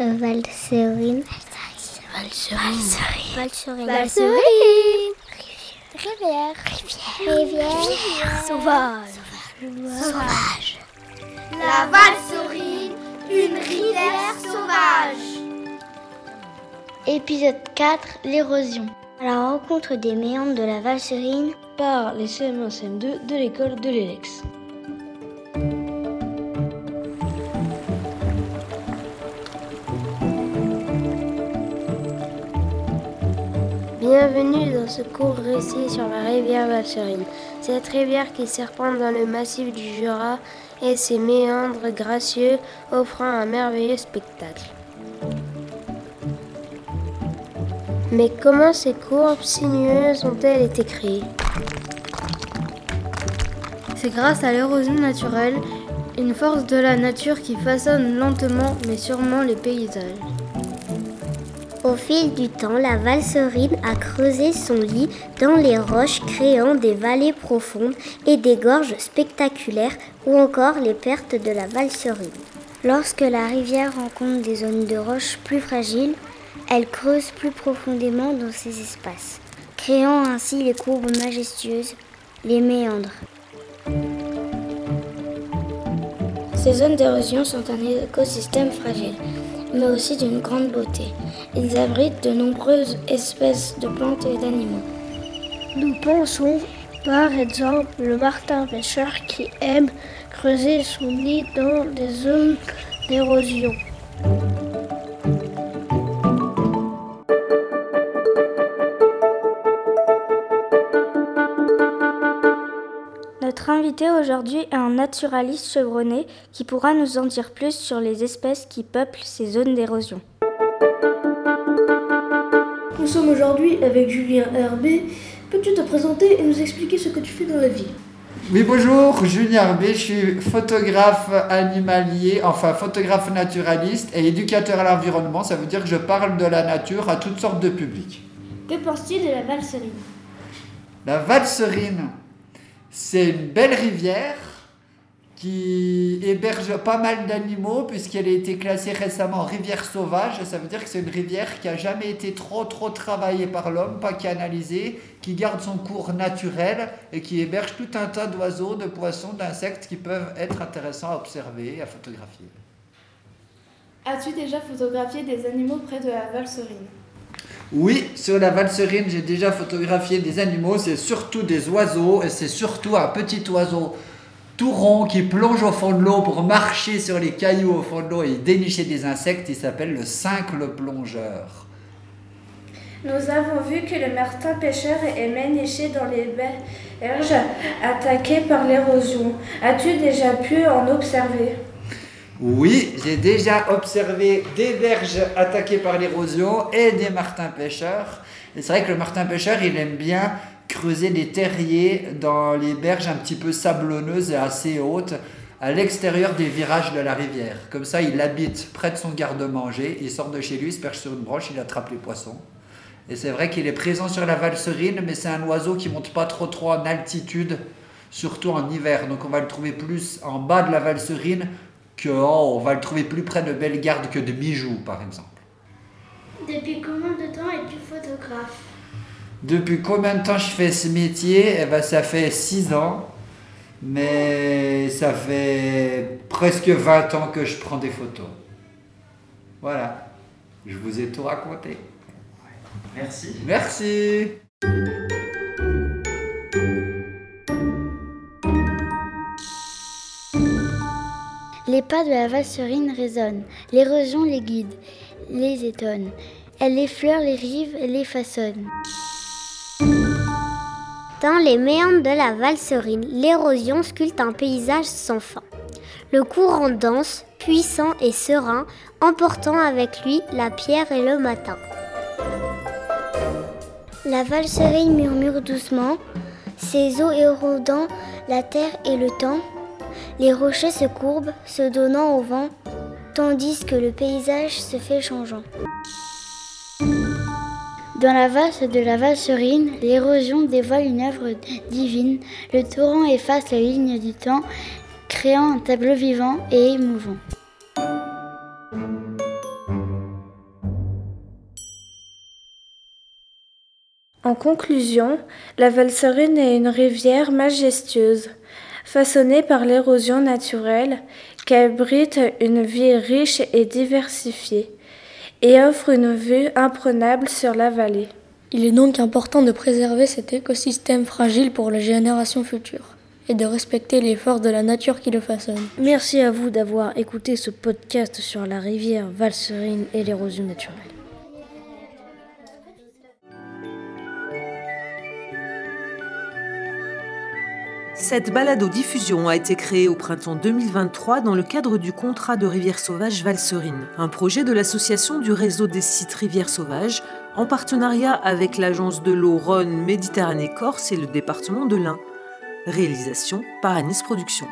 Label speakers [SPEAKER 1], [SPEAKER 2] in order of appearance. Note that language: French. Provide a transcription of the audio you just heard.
[SPEAKER 1] Valserine.
[SPEAKER 2] Valserine.
[SPEAKER 1] Valserine.
[SPEAKER 2] Valserine.
[SPEAKER 1] Rivière.
[SPEAKER 2] Rivière.
[SPEAKER 1] Rivière.
[SPEAKER 2] Sauvage.
[SPEAKER 1] Sauvage.
[SPEAKER 3] La Valserine, une rivière sauvage.
[SPEAKER 1] Épisode 4 L'érosion. À la rencontre des méandres de la Valserine
[SPEAKER 4] par les CM1 CM2 de l'école de l'Elex. Bienvenue dans ce court récit sur la rivière Valserine. Cette rivière qui serpente dans le massif du Jura et ses méandres gracieux offrant un merveilleux spectacle. Mais comment ces courbes sinueuses ont-elles été créées? C'est grâce à l'érosion naturelle, une force de la nature qui façonne lentement mais sûrement les paysages.
[SPEAKER 1] Au fil du temps, la Valserine a creusé son lit dans les roches, créant des vallées profondes et des gorges spectaculaires, ou encore les pertes de la Valserine. Lorsque la rivière rencontre des zones de roches plus fragiles, elle creuse plus profondément dans ces espaces, créant ainsi les courbes majestueuses, les méandres.
[SPEAKER 4] Ces zones d'érosion sont un écosystème fragile, mais aussi d'une grande beauté. Ils abritent de nombreuses espèces de plantes et d'animaux.
[SPEAKER 5] Nous pensons par exemple le martin pêcheur qui aime creuser son nid dans des zones d'érosion.
[SPEAKER 6] Notre invité aujourd'hui est un naturaliste chevronné qui pourra nous en dire plus sur les espèces qui peuplent ces zones d'érosion.
[SPEAKER 5] Nous sommes aujourd'hui avec Julien Herbé. Peux-tu te présenter et nous expliquer ce que tu fais dans la vie?
[SPEAKER 7] Oui, bonjour, Julien Herbé, je suis photographe animalier, enfin photographe naturaliste et éducateur à l'environnement. Ça veut dire que je parle de la nature à toutes sortes de publics.
[SPEAKER 5] Que penses-tu de la Valserine?
[SPEAKER 7] La Valserine, c'est une belle rivière qui héberge pas mal d'animaux puisqu'elle a été classée récemment rivière sauvage. Ça veut dire que c'est une rivière qui a jamais été trop trop travaillée par l'homme, pas canalisée, qui garde son cours naturel et qui héberge tout un tas d'oiseaux, de poissons, d'insectes qui peuvent être intéressants à observer et à photographier.
[SPEAKER 8] As-tu déjà photographié des animaux près de la Valserine?
[SPEAKER 7] Oui, sur la Valserine, j'ai déjà photographié des animaux, c'est surtout des oiseaux, et c'est surtout un petit oiseau tout rond qui plonge au fond de l'eau pour marcher sur les cailloux au fond de l'eau et dénicher des insectes, il s'appelle le cincle plongeur.
[SPEAKER 8] Nous avons vu que le martin pêcheur aimait nicher dans les berges attaquées par l'érosion. As-tu déjà pu en observer?
[SPEAKER 7] Oui, j'ai déjà observé des berges attaquées par l'érosion et des martins pêcheurs. Et c'est vrai que le martin pêcheur, il aime bien creuser des terriers dans les berges un petit peu sablonneuses et assez hautes à l'extérieur des virages de la rivière. Comme ça, il habite près de son garde-manger, il sort de chez lui, il se perche sur une branche, il attrape les poissons. Et c'est vrai qu'il est présent sur la Valserine, mais c'est un oiseau qui monte pas trop trop en altitude, surtout en hiver. Donc on va le trouver plus en bas de la Valserine qu'on va le trouver plus près de Bellegarde que de Bijou, par exemple.
[SPEAKER 1] Depuis combien de temps es-tu photographe?
[SPEAKER 7] Depuis combien de temps je fais ce métier? Eh ben, Ça fait 6 ans, mais ça fait presque 20 ans que je prends des photos. Voilà, je vous ai tout raconté.
[SPEAKER 9] Merci.
[SPEAKER 7] Merci.
[SPEAKER 1] Les pas de la Valserine résonnent, l'érosion les guide, les étonne. Elle effleure les rives les façonne. Dans les méandres de la Valserine, l'érosion sculpte un paysage sans fin. Le courant dense, puissant et serein, emportant avec lui la pierre et le matin. La Valserine murmure doucement, ses eaux érodant la terre et le temps les rochers se courbent, se donnant au vent, tandis que le paysage se fait changeant. Dans la vase de la Valserine, l'érosion dévoile une œuvre divine. Le torrent efface la ligne du temps, créant un tableau vivant et émouvant.
[SPEAKER 8] En conclusion, la Valserine est une rivière majestueuse façonnée par l'érosion naturelle, qui abrite une vie riche et diversifiée et offre une vue imprenable sur la vallée.
[SPEAKER 10] Il est donc important de préserver cet écosystème fragile pour les générations futures et de respecter les forces de la nature qui le façonnent.
[SPEAKER 11] Merci à vous d'avoir écouté ce podcast sur la rivière Valserine et l'érosion naturelle.
[SPEAKER 12] Cette balado-diffusion a été créée au printemps 2023 dans le cadre du contrat de Rivière Sauvage Valserine, un projet de l'association du réseau des sites Rivière Sauvage en partenariat avec l'agence de l'eau Rhône Méditerranée Corse et le département de l'Ain. Réalisation par Anis Productions.